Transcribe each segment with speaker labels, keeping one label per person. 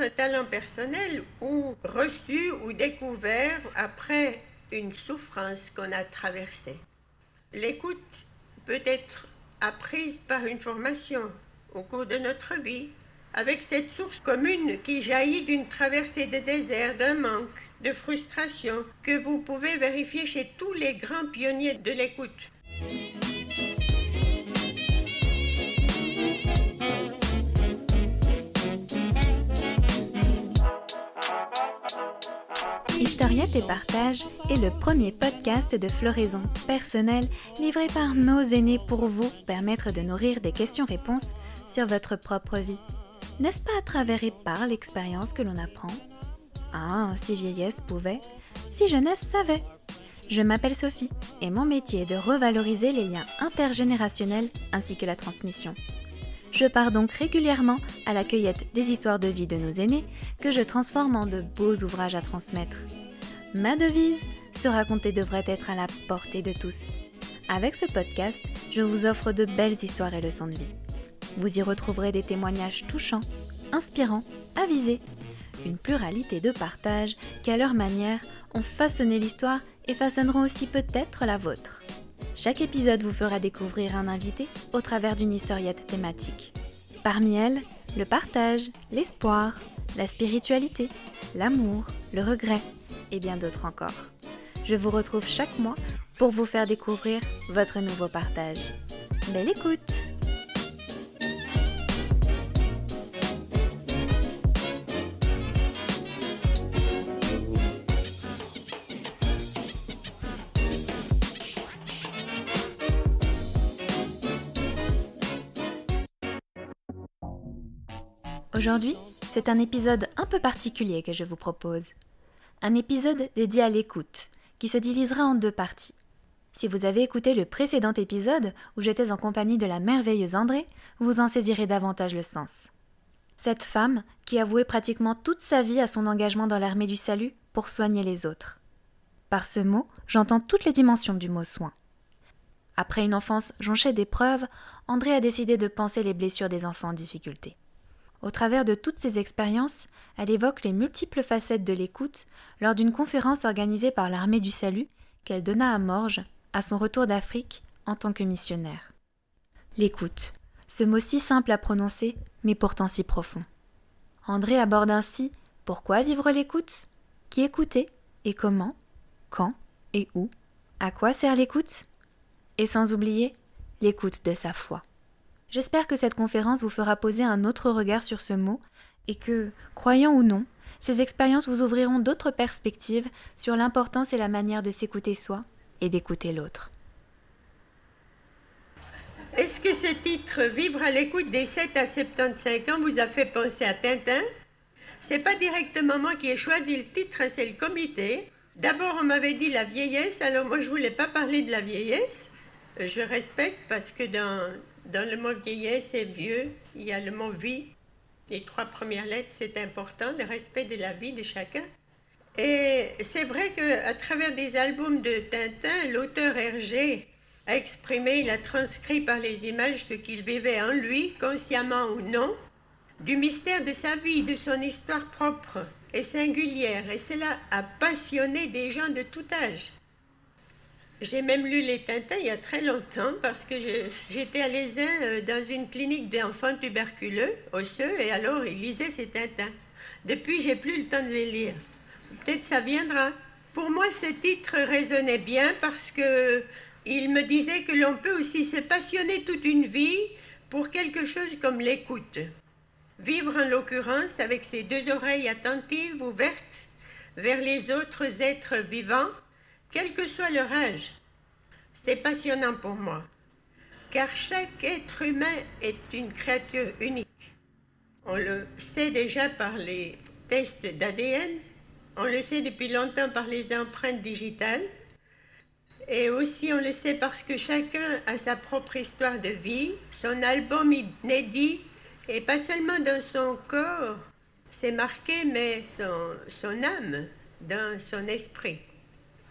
Speaker 1: un talent personnel ou reçu ou découvert après une souffrance qu'on a traversée. L'écoute peut être apprise par une formation au cours de notre vie, avec cette source commune qui jaillit d'une traversée des déserts, d'un manque, de frustration, que vous pouvez vérifier chez tous les grands pionniers de l'écoute.
Speaker 2: Historiette et Partage est le premier podcast de floraison personnelle livré par nos aînés pour vous permettre de nourrir des questions-réponses sur votre propre vie. N'est-ce pas à travers et par l'expérience que l'on apprend? Ah, si vieillesse pouvait, si jeunesse savait. Je m'appelle Sophie et mon métier est de revaloriser les liens intergénérationnels ainsi que la transmission. Je pars donc régulièrement à la cueillette des histoires de vie de nos aînés que je transforme en de beaux ouvrages à transmettre. Ma devise, se raconter devrait être à la portée de tous. Avec ce podcast, je vous offre de belles histoires et leçons de vie. Vous y retrouverez des témoignages touchants, inspirants, avisés, une pluralité de partages qui à leur manière ont façonné l'histoire et façonneront aussi peut-être la vôtre. Chaque épisode vous fera découvrir un invité au travers d'une historiette thématique. Parmi elles, le partage, l'espoir, la spiritualité, l'amour, le regret et bien d'autres encore. Je vous retrouve chaque mois pour vous faire découvrir votre nouveau partage. Belle écoute Aujourd'hui, c'est un épisode un peu particulier que je vous propose. Un épisode dédié à l'écoute, qui se divisera en deux parties. Si vous avez écouté le précédent épisode, où j'étais en compagnie de la merveilleuse André, vous en saisirez davantage le sens. Cette femme qui avouait pratiquement toute sa vie à son engagement dans l'armée du salut pour soigner les autres. Par ce mot, j'entends toutes les dimensions du mot soin. Après une enfance jonchée d'épreuves, André a décidé de penser les blessures des enfants en difficulté. Au travers de toutes ces expériences, elle évoque les multiples facettes de l'écoute lors d'une conférence organisée par l'Armée du Salut qu'elle donna à Morges à son retour d'Afrique en tant que missionnaire. L'écoute, ce mot si simple à prononcer, mais pourtant si profond. André aborde ainsi pourquoi vivre l'écoute, qui écouter et comment, quand et où, à quoi sert l'écoute, et sans oublier l'écoute de sa foi. J'espère que cette conférence vous fera poser un autre regard sur ce mot et que, croyant ou non, ces expériences vous ouvriront d'autres perspectives sur l'importance et la manière de s'écouter soi et d'écouter l'autre.
Speaker 1: Est-ce que ce titre Vivre à l'écoute des 7 à 75 ans vous a fait penser à Tintin? C'est pas directement moi qui ai choisi le titre, c'est le comité. D'abord, on m'avait dit la vieillesse, alors moi je voulais pas parler de la vieillesse. Je respecte parce que dans dans le mot vieillesse et vieux, il y a le mot vie. Les trois premières lettres, c'est important, le respect de la vie de chacun. Et c'est vrai qu'à travers des albums de Tintin, l'auteur Hergé a exprimé, il a transcrit par les images ce qu'il vivait en lui, consciemment ou non, du mystère de sa vie, de son histoire propre et singulière. Et cela a passionné des gens de tout âge. J'ai même lu les Tintins il y a très longtemps parce que j'étais à l'Aisin euh, dans une clinique d'enfants tuberculeux, osseux, et alors ils lisaient ces Tintins. Depuis, j'ai plus le temps de les lire. Peut-être ça viendra. Pour moi, ce titre résonnait bien parce que il me disait que l'on peut aussi se passionner toute une vie pour quelque chose comme l'écoute. Vivre en l'occurrence avec ses deux oreilles attentives ouvertes vers les autres êtres vivants quel que soit leur âge. C'est passionnant pour moi, car chaque être humain est une créature unique. On le sait déjà par les tests d'ADN, on le sait depuis longtemps par les empreintes digitales, et aussi on le sait parce que chacun a sa propre histoire de vie, son album inédit, et pas seulement dans son corps, c'est marqué, mais son, son âme, dans son esprit.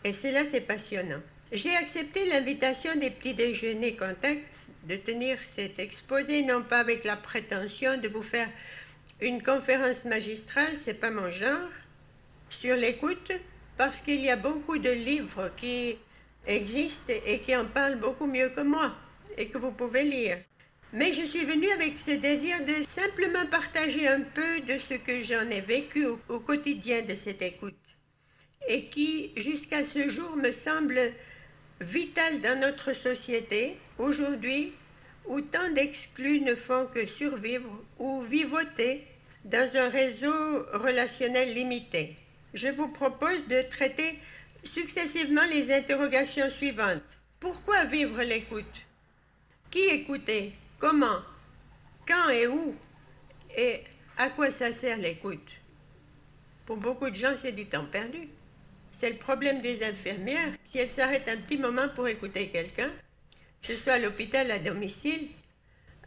Speaker 1: Et cela, c'est passionnant. J'ai accepté l'invitation des petits déjeuners contact de tenir cet exposé, non pas avec la prétention de vous faire Une conférence magistrale, c'est pas mon genre. Sur l'écoute, parce qu'il y a beaucoup de livres qui existent et qui en parlent beaucoup mieux que moi et que vous pouvez lire. Mais je suis venue avec ce désir de simplement partager un peu de ce que j'en ai vécu au, au, quotidien de cette écoute et qui, jusqu'à ce jour, me semble vital dans notre société aujourd'hui où tant d'exclus ne font que survivre ou vivoter dans un réseau relationnel limité. Je vous propose de traiter successivement les interrogations suivantes. Pourquoi vivre l'écoute? Qui écouter? Comment? Quand et où? Et à quoi ça sert l'écoute? Pour beaucoup de gens, c'est du temps perdu. C'est le problème des infirmières. Si elles s'arrêtent un petit moment pour écouter quelqu'un, que ce soit à l'hôpital, à domicile,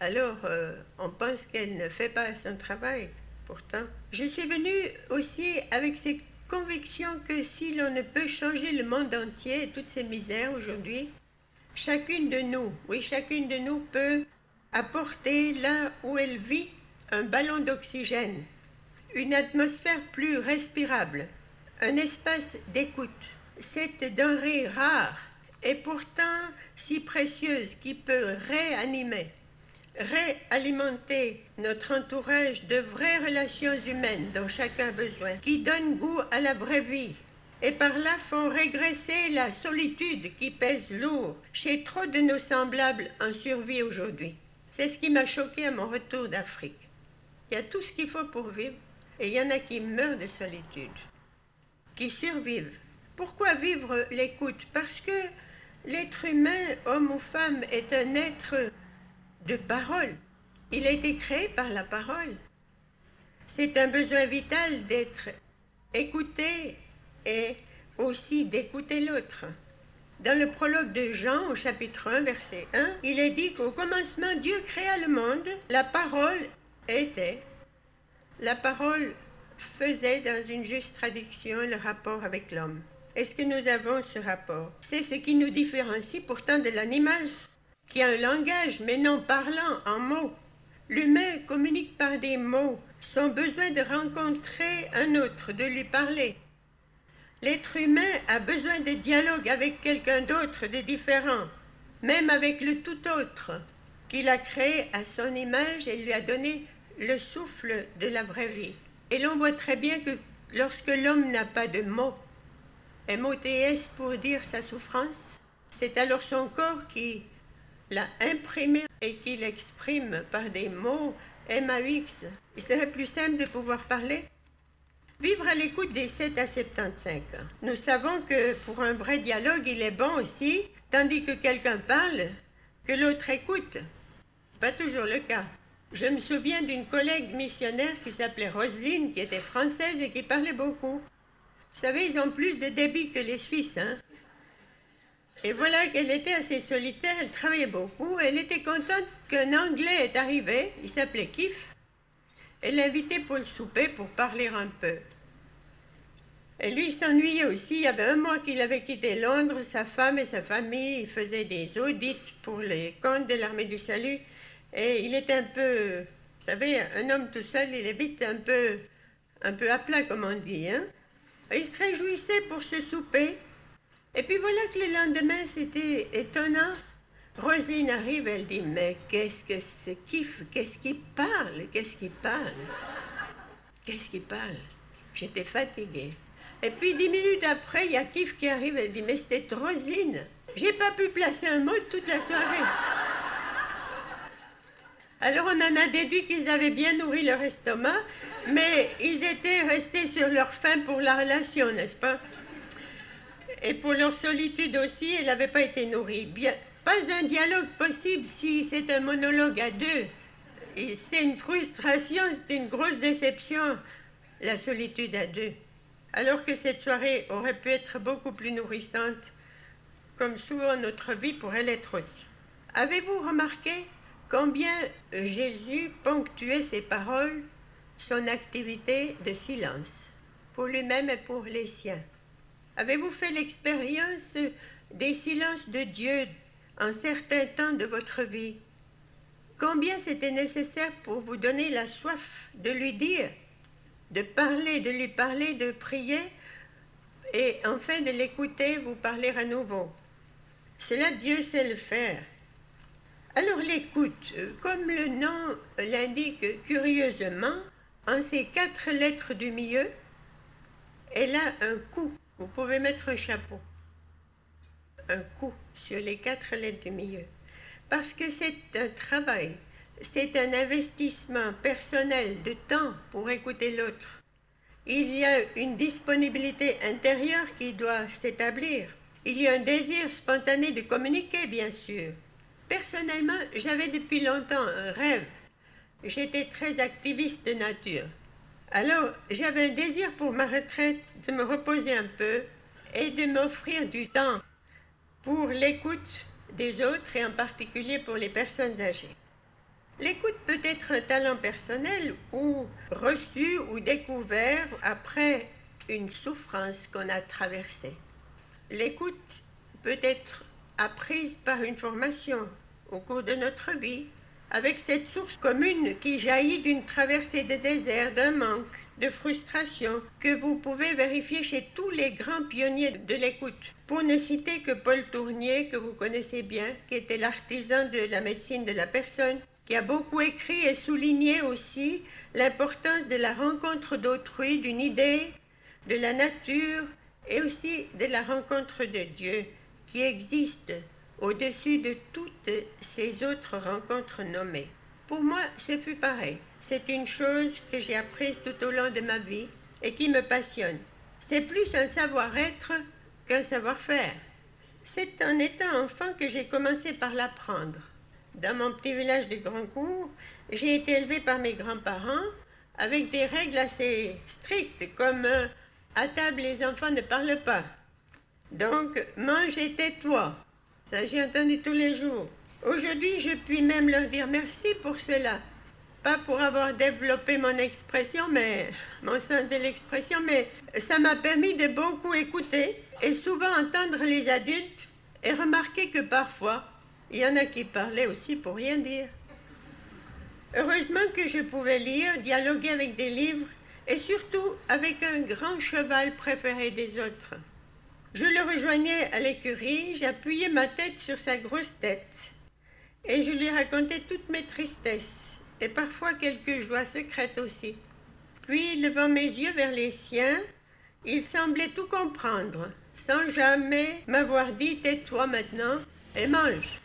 Speaker 1: alors euh, on pense qu'elle ne fait pas son travail. Pourtant, je suis venue aussi avec cette conviction que si l'on ne peut changer le monde entier et toutes ces misères aujourd'hui, chacune de nous, oui, chacune de nous peut apporter là où elle vit un ballon d'oxygène, une atmosphère plus respirable, un espace d'écoute. Cette denrée rare et pourtant si précieuse qui peut réanimer, réalimenter notre entourage de vraies relations humaines dont chacun a besoin, qui donnent goût à la vraie vie, et par là font régresser la solitude qui pèse lourd chez trop de nos semblables en survie aujourd'hui. C'est ce qui m'a choqué à mon retour d'Afrique. Il y a tout ce qu'il faut pour vivre, et il y en a qui meurent de solitude, survivent. Pourquoi vivre l'écoute? Parce que L'être humain, homme ou femme, est un être de parole. Il a été créé par la parole. C'est un besoin vital d'être écouté et aussi d'écouter l'autre. Dans le prologue de Jean au chapitre 1, verset 1, il est dit qu'au commencement, Dieu créa le monde, la parole était. La parole faisait dans une juste traduction le rapport avec l'homme. Est-ce que nous avons ce rapport? C'est ce qui nous différencie pourtant de l'animal, qui a un langage mais non parlant en mots. L'humain communique par des mots, son besoin de rencontrer un autre, de lui parler. L'être humain a besoin de dialogue avec quelqu'un d'autre, de différent, même avec le tout autre, qu'il a créé à son image et lui a donné le souffle de la vraie vie. Et l'on voit très bien que lorsque l'homme n'a pas de mots, MOTS pour dire sa souffrance. C'est alors son corps qui l'a imprimé et qui l'exprime par des mots MAX. Il serait plus simple de pouvoir parler. Vivre à l'écoute des 7 à 75 ans. Nous savons que pour un vrai dialogue, il est bon aussi, tandis que quelqu'un parle, que l'autre écoute. Pas toujours le cas. Je me souviens d'une collègue missionnaire qui s'appelait Roselyne, qui était française et qui parlait beaucoup. Vous savez, ils ont plus de débit que les Suisses. Hein? Et voilà qu'elle était assez solitaire, elle travaillait beaucoup. Elle était contente qu'un Anglais est arrivé, il s'appelait Kif. Elle l'invitait pour le souper pour parler un peu. Et lui s'ennuyait aussi. Il y avait un mois qu'il avait quitté Londres, sa femme et sa famille faisaient des audits pour les comptes de l'armée du salut. Et il était un peu, vous savez, un homme tout seul, il est vite un peu, un peu à plat, comme on dit. Hein? Il se réjouissait pour ce souper. Et puis voilà que le lendemain, c'était étonnant. Roselyne arrive, elle dit Mais qu'est-ce que c'est kiff Qu'est-ce qui parle Qu'est-ce qui parle? Qu'est-ce qui parle? J'étais fatiguée. Et puis dix minutes après, il y a Kif qui arrive, elle dit Mais c'était Roselyne. J'ai pas pu placer un mot toute la soirée. Alors on en a déduit qu'ils avaient bien nourri leur estomac mais ils étaient restés sur leur faim pour la relation, n'est-ce pas? Et pour leur solitude aussi, elle n'avait pas été nourrie. Bien, pas un dialogue possible si c'est un monologue à deux. C'est une frustration, c'est une grosse déception, la solitude à deux. Alors que cette soirée aurait pu être beaucoup plus nourrissante, comme souvent notre vie pourrait l'être aussi. Avez-vous remarqué combien Jésus ponctuait ses paroles son activité de silence, pour lui-même et pour les siens. Avez-vous fait l'expérience des silences de Dieu en certains temps de votre vie? Combien c'était nécessaire pour vous donner la soif de lui dire, de parler, de lui parler, de prier, et enfin de l'écouter vous parler à nouveau? Cela, Dieu sait le faire. Alors l'écoute, comme le nom l'indique curieusement, en ces quatre lettres du milieu, elle a un coup. Vous pouvez mettre un chapeau. Un coup sur les quatre lettres du milieu. Parce que c'est un travail, c'est un investissement personnel de temps pour écouter l'autre. Il y a une disponibilité intérieure qui doit s'établir. Il y a un désir spontané de communiquer, bien sûr. Personnellement, j'avais depuis longtemps un rêve. J'étais très activiste de nature. Alors, j'avais un désir pour ma retraite de me reposer un peu et de m'offrir du temps pour l'écoute des autres et en particulier pour les personnes âgées. L'écoute peut être un talent personnel ou reçu ou découvert après une souffrance qu'on a traversée. L'écoute peut être apprise par une formation au cours de notre vie, avec cette source commune qui jaillit d'une traversée de désert, d'un manque, de frustration, que vous pouvez vérifier chez tous les grands pionniers de l'écoute. Pour ne citer que Paul Tournier, que vous connaissez bien, qui était l'artisan de la médecine de la personne, qui a beaucoup écrit et souligné aussi l'importance de la rencontre d'autrui, d'une idée, de la nature et aussi de la rencontre de Dieu qui existe au-dessus de toutes ces autres rencontres nommées. Pour moi, ce fut pareil. C'est une chose que j'ai apprise tout au long de ma vie et qui me passionne. C'est plus un savoir-être qu'un savoir-faire. C'est en étant enfant que j'ai commencé par l'apprendre. Dans mon petit village de Grandcourt, j'ai été élevée par mes grands-parents avec des règles assez strictes, comme euh, à table les enfants ne parlent pas. Donc, mange et tais-toi. Ça, j'ai entendu tous les jours. Aujourd'hui, je puis même leur dire merci pour cela. Pas pour avoir développé mon expression, mais mon sens de l'expression, mais ça m'a permis de beaucoup écouter et souvent entendre les adultes et remarquer que parfois, il y en a qui parlaient aussi pour rien dire. Heureusement que je pouvais lire, dialoguer avec des livres et surtout avec un grand cheval préféré des autres. Je le rejoignais à l'écurie, j'appuyais ma tête sur sa grosse tête et je lui racontais toutes mes tristesses et parfois quelques joies secrètes aussi. Puis, levant mes yeux vers les siens, il semblait tout comprendre, sans jamais m'avoir dit tais-toi maintenant et mange.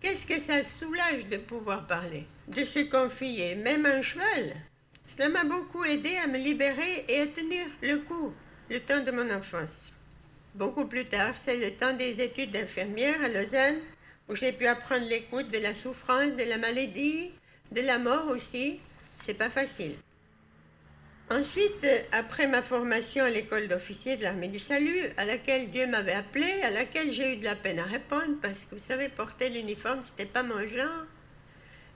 Speaker 1: Qu'est-ce que ça soulage de pouvoir parler, de se confier, même un cheval? Cela m'a beaucoup aidé à me libérer et à tenir le coup, le temps de mon enfance. Beaucoup plus tard, c'est le temps des études d'infirmière à Lausanne, où j'ai pu apprendre l'écoute de la souffrance, de la maladie, de la mort aussi. C'est pas facile. Ensuite, après ma formation à l'école d'officier de l'armée du salut, à laquelle Dieu m'avait appelé, à laquelle j'ai eu de la peine à répondre, parce que vous savez, porter l'uniforme, c'était pas mon genre.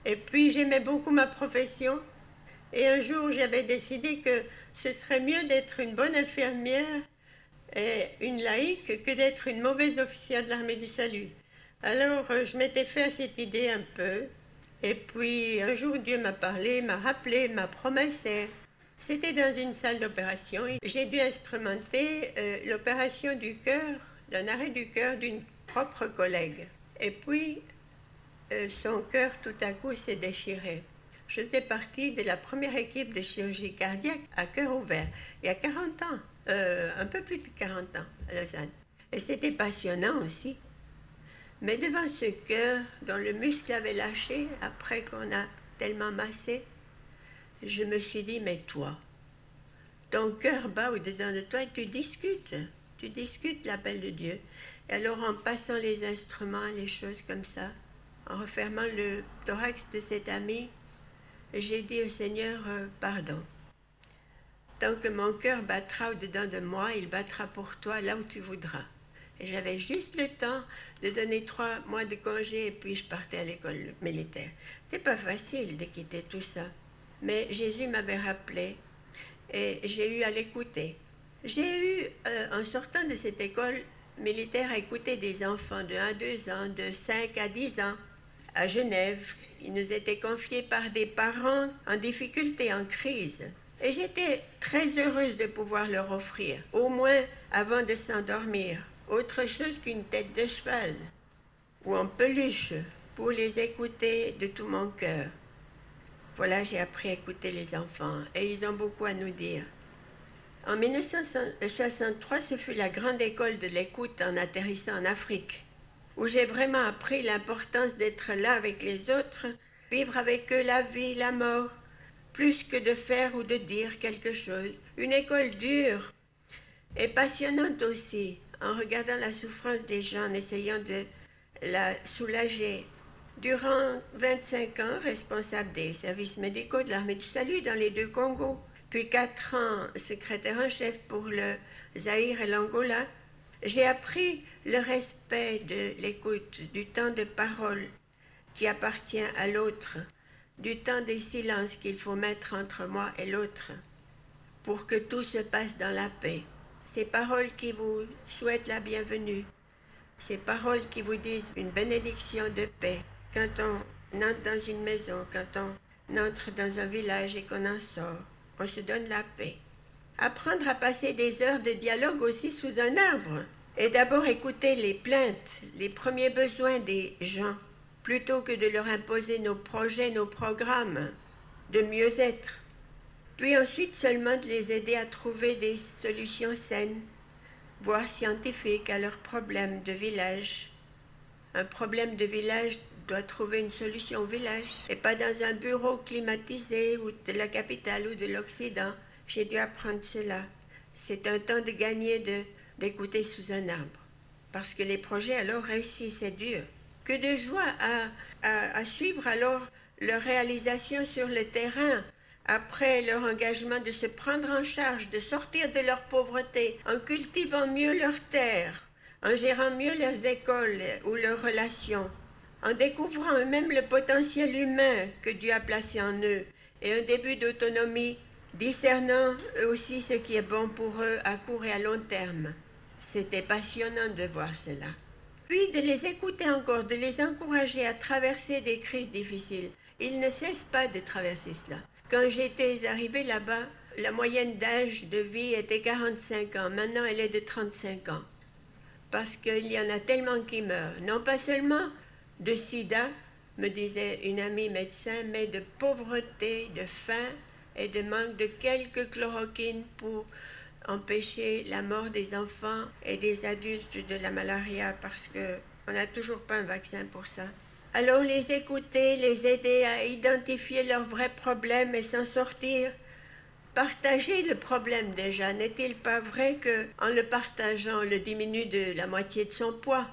Speaker 1: Et puis, j'aimais beaucoup ma profession. Et un jour, j'avais décidé que ce serait mieux d'être une bonne infirmière une laïque que d'être une mauvaise officière de l'armée du salut. Alors euh, je m'étais fait à cette idée un peu. Et puis un jour Dieu m'a parlé, m'a rappelé ma promesse. C'était dans une salle d'opération. J'ai dû instrumenter euh, l'opération du cœur, d'un arrêt du cœur d'une propre collègue. Et puis euh, son cœur tout à coup s'est déchiré. Je faisais partie de la première équipe de chirurgie cardiaque à cœur ouvert, il y a 40 ans. Euh, un peu plus de 40 ans à Lausanne. Et c'était passionnant aussi. Mais devant ce cœur dont le muscle avait lâché après qu'on a tellement massé, je me suis dit, mais toi, ton cœur bat au-dedans de toi et tu discutes. Tu discutes l'appel de Dieu. Et alors en passant les instruments, les choses comme ça, en refermant le thorax de cet ami, j'ai dit au Seigneur, euh, pardon. Tant que mon cœur battra au-dedans de moi, il battra pour toi là où tu voudras. Et j'avais juste le temps de donner trois mois de congé et puis je partais à l'école militaire. C'était pas facile de quitter tout ça. Mais Jésus m'avait rappelé et j'ai eu à l'écouter. J'ai eu, euh, en sortant de cette école militaire, à écouter des enfants de 1 à 2 ans, de 5 à 10 ans. à Genève. Il nous était confié par des parents en difficulté, en crise. Et j'étais très heureuse de pouvoir leur offrir, au moins avant de s'endormir, autre chose qu'une tête de cheval ou en peluche pour les écouter de tout mon cœur. Voilà, j'ai appris à écouter les enfants et ils ont beaucoup à nous dire. En 1963, ce fut la grande école de l'écoute en atterrissant en Afrique, où j'ai vraiment appris l'importance d'être là avec les autres, vivre avec eux la vie, la mort, plus que de faire ou de dire quelque chose. Une école dure et passionnante aussi, en regardant la souffrance des gens, en essayant de la soulager. Durant 25 ans, responsable des services médicaux de l'armée du salut dans les deux Congos, puis quatre ans secrétaire en chef pour le Zaïre et l'Angola, j'ai appris le respect de l'écoute, du temps de parole qui appartient à l'autre, du temps des silences qu'il faut mettre entre moi et l'autre, pour que tout se passe dans la paix. Ces paroles qui vous souhaitent la bienvenue, ces paroles qui vous disent une bénédiction de paix quand on entre dans une maison, quand on entre dans un village et qu'on en sort on se donne la paix. Apprendre à passer des heures de dialogue aussi sous un arbre. Et d'abord écouter les plaintes, les premiers besoins des gens, plutôt que de leur imposer nos projets, nos programmes de mieux-être. Puis ensuite seulement de les aider à trouver des solutions saines, voire scientifiques à leurs problèmes de village. Un problème de village doit trouver une solution au village et pas dans un bureau climatisé ou de la capitale ou de l'Occident. J'ai dû apprendre cela. C'est un temps de gagner de, d'écouter sous un arbre. Parce que les projets alors réussissent, c'est dur. Que de joie à, suivre alors leur réalisation sur le terrain, après leur engagement de se prendre en charge, de sortir de leur pauvreté, en cultivant mieux leurs terres, en gérant mieux leurs écoles ou leurs relations en découvrant eux-mêmes le potentiel humain que Dieu a placé en eux et un début d'autonomie, discernant aussi ce qui est bon pour eux à court et à long terme. C'était passionnant de voir cela. Puis de les écouter encore, de les encourager à traverser des crises difficiles. Ils ne cessent pas de traverser cela. Quand j'étais arrivée là-bas, la moyenne d'âge de vie était 45 ans. Maintenant, elle est de 35 ans. Parce qu'il y en a tellement qui meurent. Non pas seulement de sida, me disait une amie médecin, mais de pauvreté, de faim et de manque de quelques chloroquines pour empêcher la mort des enfants et des adultes de la malaria parce que on n'a toujours pas un vaccin pour ça. Alors les écouter, les aider à identifier leurs vrais problèmes et s'en sortir. Partager le problème déjà, n'est-il pas vrai que en le partageant, on le diminue de la moitié de son poids?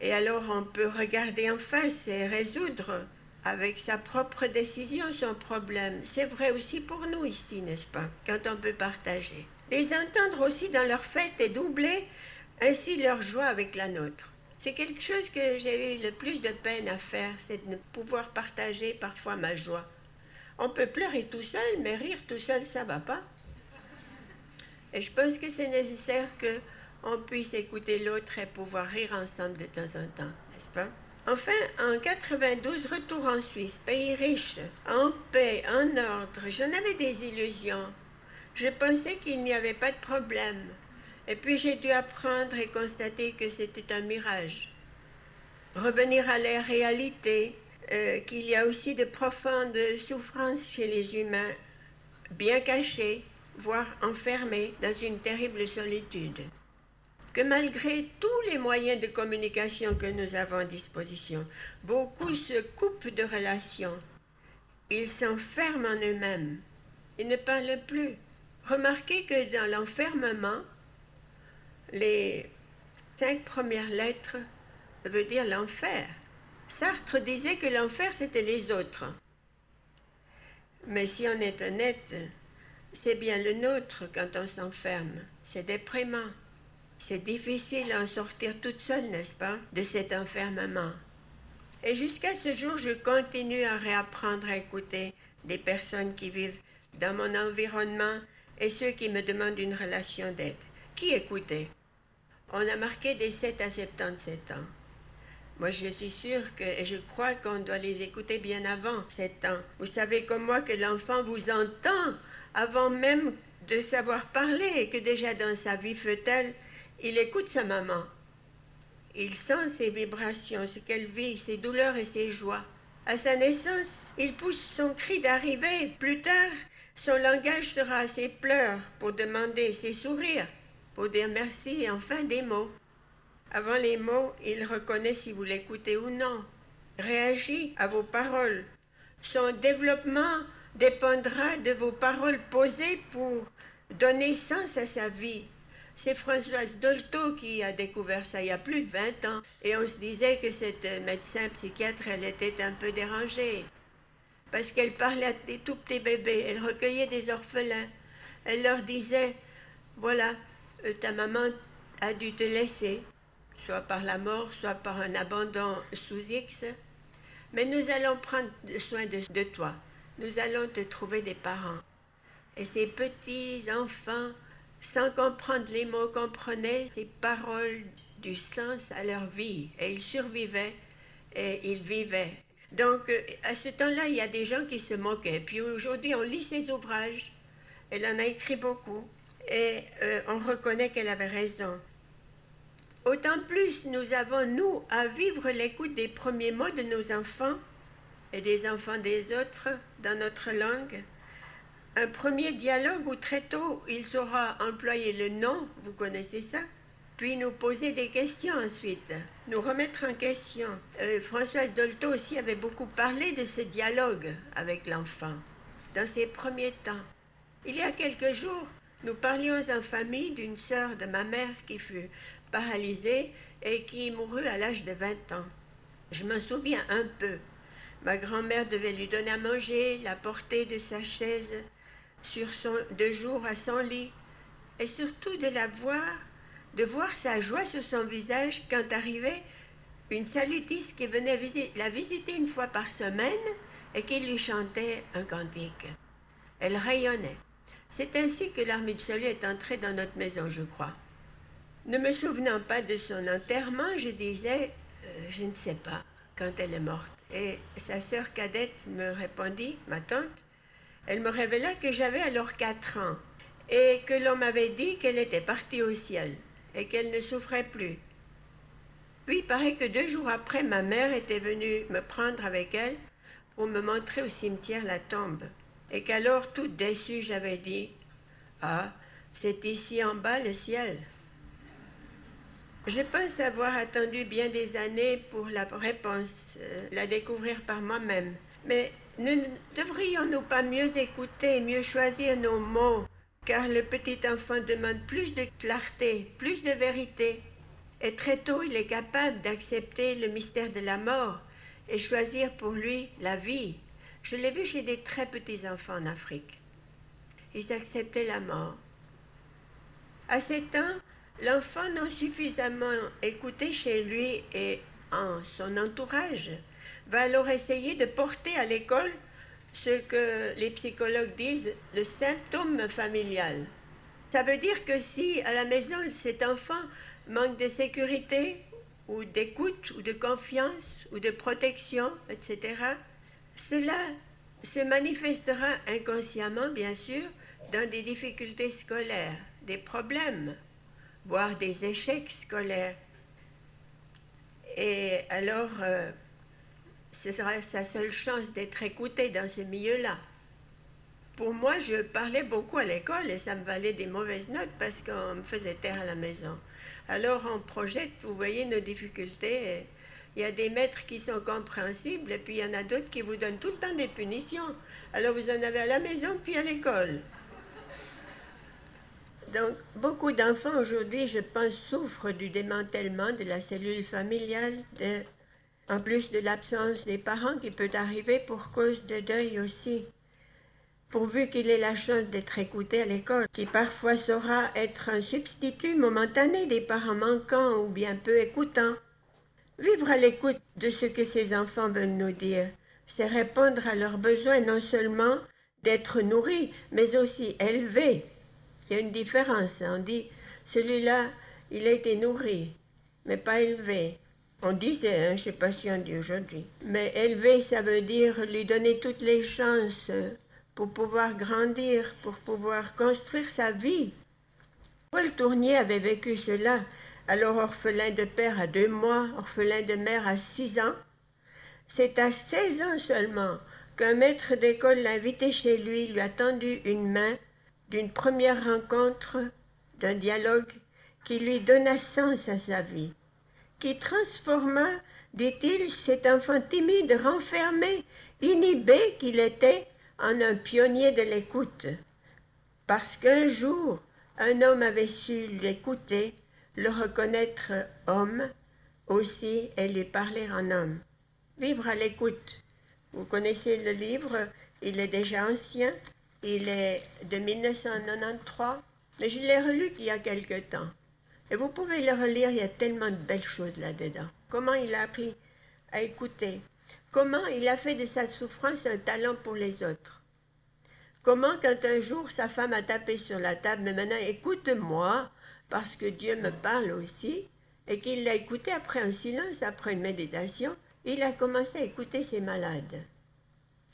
Speaker 1: Et alors on peut regarder en face et résoudre avec sa propre décision son problème. C'est vrai aussi pour nous ici, n'est-ce pas, quand on peut partager. Les entendre aussi dans leur fête et doubler ainsi leur joie avec la nôtre. C'est quelque chose que j'ai eu le plus de peine à faire, c'est de pouvoir partager parfois ma joie. On peut pleurer tout seul, mais rire tout seul, ça va pas. Et je pense que c'est nécessaire que on puisse écouter l'autre et pouvoir rire ensemble de temps en temps, n'est-ce pas? Enfin, en 92, retour en Suisse, pays riche, en paix, en ordre. J'en avais des illusions. Je pensais qu'il n'y avait pas de problème. Et puis j'ai dû apprendre et constater que c'était un mirage. Revenir à la réalité, euh, qu'il y a aussi de profondes souffrances chez les humains, bien cachées, voire enfermées dans une terrible solitude que malgré tous les moyens de communication que nous avons à disposition, beaucoup se coupent de relations. Ils s'enferment en eux-mêmes. Ils ne parlent plus. Remarquez que dans l'enfermement, les cinq premières lettres veulent dire l'enfer. Sartre disait que l'enfer, c'était les autres. Mais si on est honnête, c'est bien le nôtre quand on s'enferme. C'est déprimant. C'est difficile à en sortir toute seule, n'est-ce pas, de cet enfermement. Et jusqu'à ce jour, je continue à réapprendre à écouter des personnes qui vivent dans mon environnement et ceux qui me demandent une relation d'aide. Qui écouter On a marqué des 7 à 77 ans. Moi, je suis sûre que, et je crois qu'on doit les écouter bien avant 7 ans. Vous savez comme moi que l'enfant vous entend avant même de savoir parler et que déjà dans sa vie fœtale, il écoute sa maman. Il sent ses vibrations, ce qu'elle vit, ses douleurs et ses joies. À sa naissance, il pousse son cri d'arrivée. Plus tard, son langage sera ses pleurs pour demander ses sourires, pour dire merci et enfin des mots. Avant les mots, il reconnaît si vous l'écoutez ou non, réagit à vos paroles. Son développement dépendra de vos paroles posées pour donner sens à sa vie. C'est Françoise Dolto qui a découvert ça il y a plus de 20 ans. Et on se disait que cette médecin psychiatre, elle était un peu dérangée. Parce qu'elle parlait à des tout petits bébés, elle recueillait des orphelins. Elle leur disait, voilà, euh, ta maman a dû te laisser soit par la mort, soit par un abandon sous X. Mais nous allons prendre soin de, toi. Nous allons te trouver des parents. Et ces petits enfants, sans comprendre les mots, comprenaient ces paroles du sens à leur vie. Et ils survivaient et ils vivaient. Donc, euh, à ce temps-là, il y a des gens qui se moquaient. Puis aujourd'hui, on lit ses ouvrages. Elle en a écrit beaucoup. Et euh, on reconnaît qu'elle avait raison. Autant plus nous avons, nous, à vivre l'écoute des premiers mots de nos enfants et des enfants des autres dans notre langue. Un premier dialogue où très tôt il saura employer le nom, vous connaissez ça, puis nous poser des questions ensuite, nous remettre en question. Euh, Françoise Dolto aussi avait beaucoup parlé de ce dialogue avec l'enfant dans ses premiers temps. Il y a quelques jours, nous parlions en famille d'une sœur de ma mère qui fut paralysée et qui mourut à l'âge de 20 ans. Je m'en souviens un peu. Ma grand-mère devait lui donner à manger, la porter de sa chaise sur son, de jour à son lit, et surtout de la voir, de voir sa joie sur son visage quand arrivait une salutiste qui venait la visiter une fois par semaine et qui lui chantait un cantique. Elle rayonnait. C'est ainsi que l'armée de salut est entrée dans notre maison, je crois. Ne me souvenant pas de son enterrement, je disais, euh, je ne sais pas quand elle est morte. Et sa sœur cadette me répondit, ma tante, elle me révéla que j'avais alors quatre ans et que l'on m'avait dit qu'elle était partie au ciel et qu'elle ne souffrait plus. Puis il paraît que deux jours après, ma mère était venue me prendre avec elle pour me montrer au cimetière la tombe et qu'alors, toute déçue, j'avais dit, Ah, c'est ici en bas le ciel. Je pense avoir attendu bien des années pour la réponse, euh, la découvrir par moi-même. Mais ne devrions-nous pas mieux écouter, mieux choisir nos mots Car le petit enfant demande plus de clarté, plus de vérité. Et très tôt, il est capable d'accepter le mystère de la mort et choisir pour lui la vie. Je l'ai vu chez des très petits enfants en Afrique. Ils acceptaient la mort. À sept ans, L'enfant non suffisamment écouté chez lui et en son entourage va alors essayer de porter à l'école ce que les psychologues disent le symptôme familial. Ça veut dire que si à la maison cet enfant manque de sécurité ou d'écoute ou de confiance ou de protection, etc., cela se manifestera inconsciemment, bien sûr, dans des difficultés scolaires, des problèmes voire des échecs scolaires. Et alors, euh, ce sera sa seule chance d'être écouté dans ce milieu-là. Pour moi, je parlais beaucoup à l'école et ça me valait des mauvaises notes parce qu'on me faisait taire à la maison. Alors, on projette, vous voyez, nos difficultés. Il y a des maîtres qui sont compréhensibles et puis il y en a d'autres qui vous donnent tout le temps des punitions. Alors, vous en avez à la maison puis à l'école. Donc, beaucoup d'enfants aujourd'hui, je pense, souffrent du démantèlement de la cellule familiale, en plus de l'absence des parents qui peut arriver pour cause de deuil aussi. Pourvu qu'il ait la chance d'être écouté à l'école, qui parfois saura être un substitut momentané des parents manquants ou bien peu écoutants. Vivre à l'écoute de ce que ces enfants veulent nous dire, c'est répondre à leurs besoins non seulement d'être nourris, mais aussi élevés il y a une différence. On dit, celui-là, il a été nourri, mais pas élevé. On disait, je ne sais pas si on dit aujourd'hui. Mais élever, ça veut dire lui donner toutes les chances pour pouvoir grandir, pour pouvoir construire sa vie. Paul Tournier avait vécu cela, alors orphelin de père à deux mois, orphelin de mère à six ans. C'est à seize ans seulement qu'un maître d'école l'a invité chez lui, lui a tendu une main d'une première rencontre, d'un dialogue qui lui donna sens à sa vie qui transforma, dit-il, cet enfant timide, renfermé, inhibé qu'il était, en un pionnier de l'écoute. Parce qu'un jour, un homme avait su l'écouter, le reconnaître homme aussi et lui parler en homme. Vivre à l'écoute. Vous connaissez le livre, il est déjà ancien, il est de 1993, mais je l'ai relu il y a quelque temps. Et vous pouvez le relire, il y a tellement de belles choses là-dedans. Comment il a appris à écouter? Comment il a fait de sa souffrance un talent pour les autres? Comment quand un jour sa femme a tapé sur la table, mais maintenant écoute-moi, parce que Dieu me parle aussi, et qu'il l'a écouté après un silence, après une méditation, il a commencé à écouter ses malades.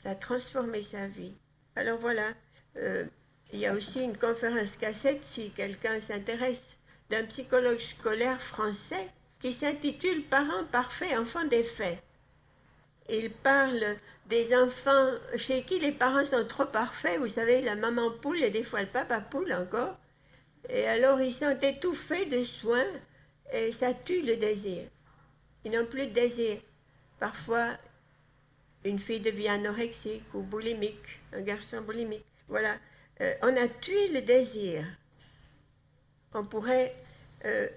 Speaker 1: Ça a transformé sa vie. Alors voilà, euh, il y a aussi une conférence cassette si quelqu'un s'intéresse d'un psychologue scolaire français qui s'intitule Parents parfaits, enfants des faits. Il parle des enfants chez qui les parents sont trop parfaits, vous savez, la maman poule et des fois le papa poule encore. Et alors ils sont étouffés de soins et ça tue le désir. Ils n'ont plus de désir. Parfois, une fille devient anorexique ou boulimique, un garçon boulimique. Voilà, euh, on a tué le désir on pourrait, euh,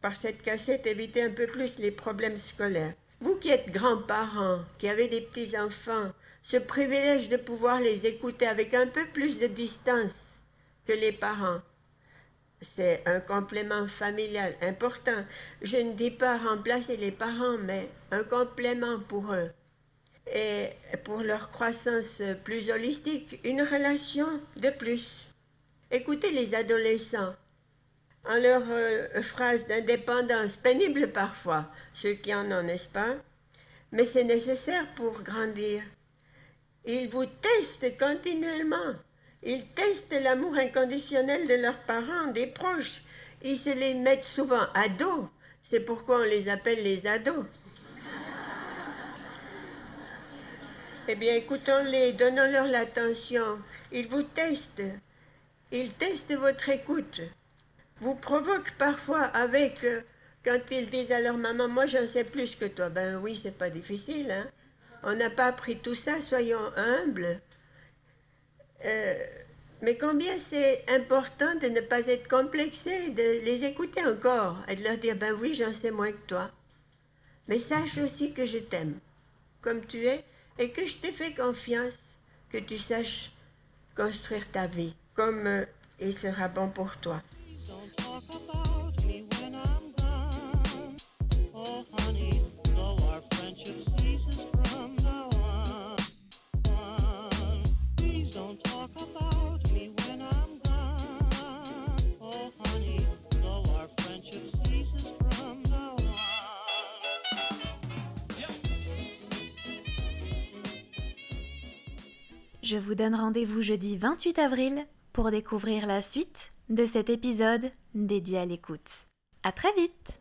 Speaker 1: par cette cassette, éviter un peu plus les problèmes scolaires. Vous qui êtes grands-parents, qui avez des petits-enfants, ce privilège de pouvoir les écouter avec un peu plus de distance que les parents, c'est un complément familial important. Je ne dis pas remplacer les parents, mais un complément pour eux et pour leur croissance plus holistique, une relation de plus. Écoutez les adolescents en leur euh, phrase d'indépendance, pénible parfois, ceux qui en ont, n'est-ce pas? Mais c'est nécessaire pour grandir. Ils vous testent continuellement. Ils testent l'amour inconditionnel de leurs parents, des proches. Ils se les mettent souvent à dos. C'est pourquoi on les appelle les ados. eh bien, écoutons-les, donnons-leur l'attention. Ils vous testent. Ils testent votre écoute, vous provoquent parfois avec, euh, quand ils disent à leur maman, moi j'en sais plus que toi, ben oui, c'est pas difficile, hein. On n'a pas appris tout ça, soyons humbles. Euh, mais combien c'est important de ne pas être complexé, de les écouter encore et de leur dire, ben oui, j'en sais moins que toi. Mais sache aussi que je t'aime, comme tu es, et que je t'ai fait confiance, que tu saches construire ta vie comme il sera bon pour toi.
Speaker 2: Je vous donne rendez-vous jeudi 28 avril pour découvrir la suite de cet épisode dédié à l'écoute. À très vite!